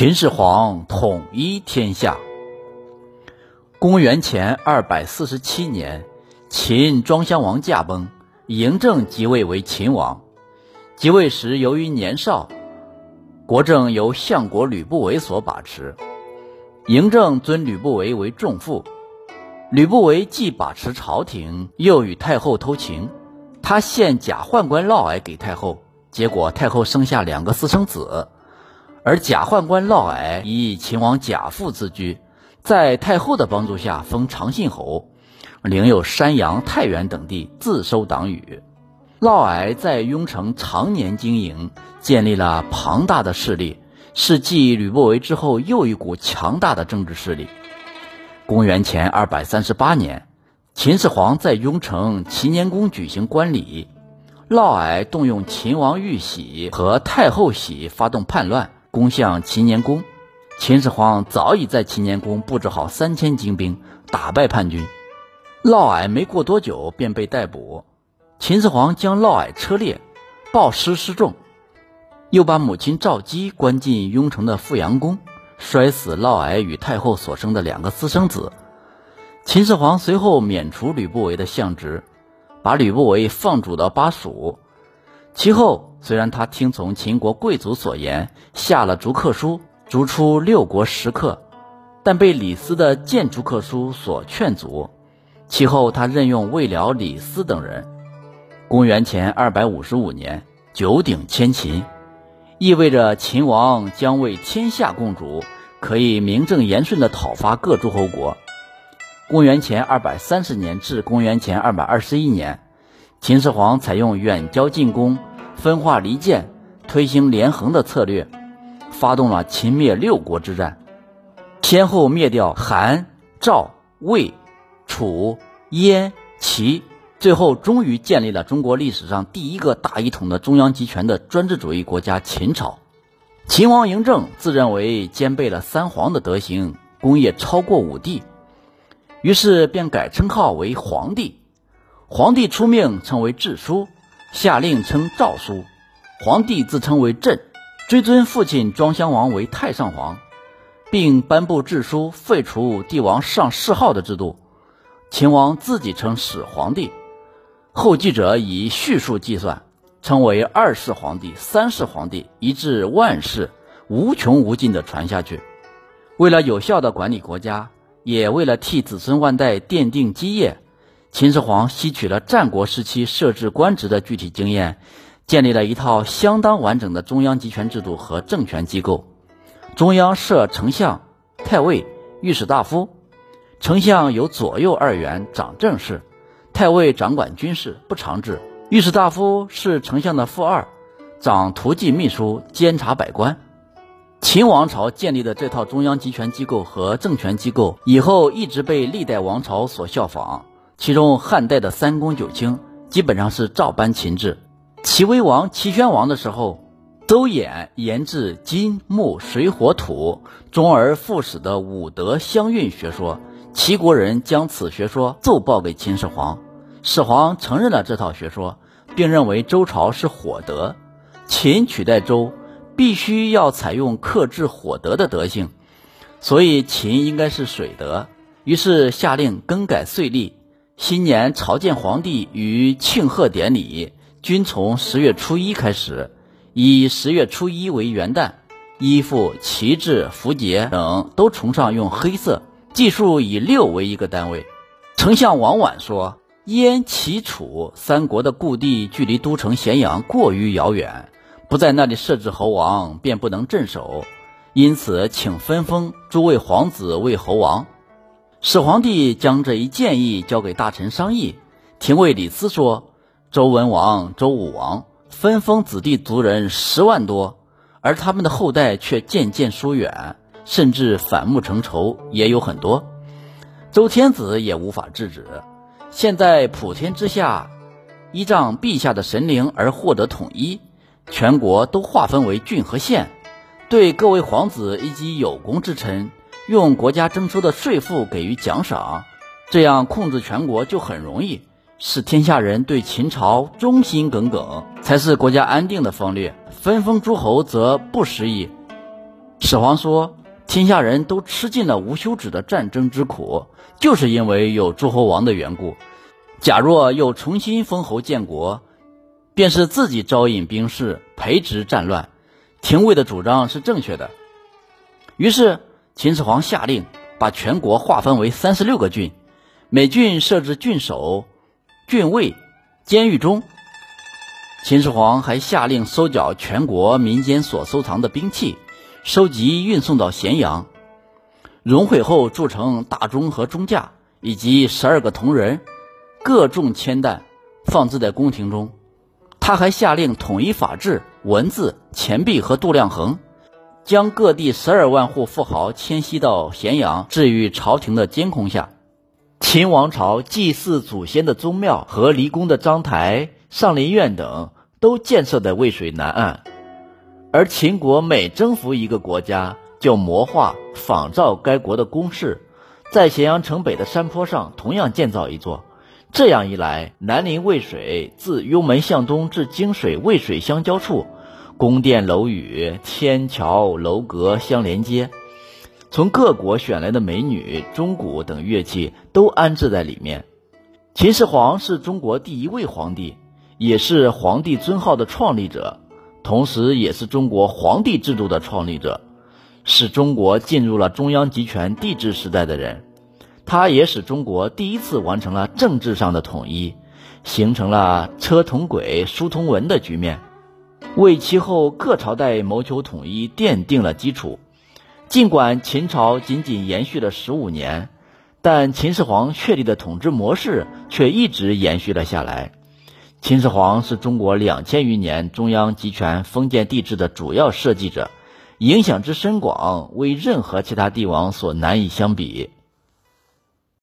秦始皇统一天下。公元前二百四十七年，秦庄襄王驾崩，嬴政即位为秦王。即位时，由于年少，国政由相国吕不韦所把持。嬴政尊吕不韦为仲父。吕不韦既把持朝廷，又与太后偷情。他献假宦官嫪毐给太后，结果太后生下两个私生子。而假宦官嫪毐以秦王贾父自居，在太后的帮助下封长信侯，领有山阳、太原等地，自收党羽。嫪毐在雍城常年经营，建立了庞大的势力，是继吕不韦之后又一股强大的政治势力。公元前二百三十八年，秦始皇在雍城齐年宫举行官礼，嫪毐动用秦王玉玺和太后玺发动叛乱。攻向秦年宫，秦始皇早已在秦年宫布置好三千精兵，打败叛军。嫪毐没过多久便被逮捕，秦始皇将嫪毐车裂，暴尸示众，又把母亲赵姬关进雍城的富阳宫，摔死嫪毐与太后所生的两个私生子。秦始皇随后免除吕不韦的相职，把吕不韦放逐到巴蜀。其后，虽然他听从秦国贵族所言，下了逐客书，逐出六国食客，但被李斯的谏逐客书所劝阻。其后，他任用魏辽、李斯等人。公元前二百五十五年，九鼎迁秦，意味着秦王将为天下共主，可以名正言顺地讨伐各诸侯国。公元前二百三十年至公元前二百二十一年。秦始皇采用远交近攻、分化离间、推行连横的策略，发动了秦灭六国之战，先后灭掉韩、赵、魏、楚、燕、齐，最后终于建立了中国历史上第一个大一统的中央集权的专制主义国家秦朝。秦王嬴政自认为兼备了三皇的德行，功业超过五帝，于是便改称号为皇帝。皇帝出命称为治书，下令称诏书。皇帝自称为朕，追尊父亲庄襄王为太上皇，并颁布制书废除帝王上谥号的制度。秦王自己称始皇帝，后继者以序数计算，称为二世皇帝、三世皇帝，一至万世，无穷无尽的传下去。为了有效的管理国家，也为了替子孙万代奠定基业。秦始皇吸取了战国时期设置官职的具体经验，建立了一套相当完整的中央集权制度和政权机构。中央设丞相、太尉、御史大夫。丞相有左右二员，掌政事；太尉掌管军事，不常制；御史大夫是丞相的副二，掌图记秘书，监察百官。秦王朝建立的这套中央集权机构和政权机构，以后一直被历代王朝所效仿。其中汉代的三公九卿基本上是照搬秦制。齐威王、齐宣王的时候，邹衍研制金木水火土，终而复始的五德相运学说。齐国人将此学说奏报给秦始皇，始皇承认了这套学说，并认为周朝是火德，秦取代周必须要采用克制火德的德性，所以秦应该是水德。于是下令更改岁历。新年朝见皇帝与庆贺典礼均从十月初一开始，以十月初一为元旦。衣服、旗帜、符节等都崇尚用黑色，计数以六为一个单位。丞相王绾说：“燕、齐、楚三国的故地距离都城咸阳过于遥远，不在那里设置侯王便不能镇守，因此请分封诸位皇子为侯王。”始皇帝将这一建议交给大臣商议，廷尉李斯说：“周文王、周武王分封子弟族人十万多，而他们的后代却渐渐疏远，甚至反目成仇也有很多。周天子也无法制止。现在普天之下，依仗陛下的神灵而获得统一，全国都划分为郡和县，对各位皇子以及有功之臣。”用国家征收的税赋给予奖赏，这样控制全国就很容易，使天下人对秦朝忠心耿耿，才是国家安定的方略。分封诸侯则不适宜。始皇说：“天下人都吃尽了无休止的战争之苦，就是因为有诸侯王的缘故。假若又重新封侯建国，便是自己招引兵士，培植战乱。廷尉的主张是正确的。”于是秦始皇下令把全国划分为三十六个郡，每郡设置郡守、郡尉、监狱中。秦始皇还下令收缴全国民间所收藏的兵器，收集运送到咸阳。熔毁后铸成大钟和钟架，以及十二个铜人，各重千担，放置在宫廷中。他还下令统一法制、文字、钱币和度量衡，将各地十二万户富豪迁徙到咸阳，置于朝廷的监控下。秦王朝祭祀祖先的宗庙和离宫的章台。上林苑等都建设在渭水南岸，而秦国每征服一个国家，就模画仿照该国的宫室，在咸阳城北的山坡上同样建造一座。这样一来，南临渭水，自幽门向东至泾水、渭水相交处，宫殿楼宇、天桥楼阁相连接，从各国选来的美女、钟鼓等乐器都安置在里面。秦始皇是中国第一位皇帝。也是皇帝尊号的创立者，同时也是中国皇帝制度的创立者，使中国进入了中央集权帝制时代的人。他也使中国第一次完成了政治上的统一，形成了车同轨、书同文的局面，为其后各朝代谋求统一奠定了基础。尽管秦朝仅仅延续了十五年，但秦始皇确立的统治模式却一直延续了下来。秦始皇是中国两千余年中央集权封建帝制的主要设计者，影响之深广，为任何其他帝王所难以相比。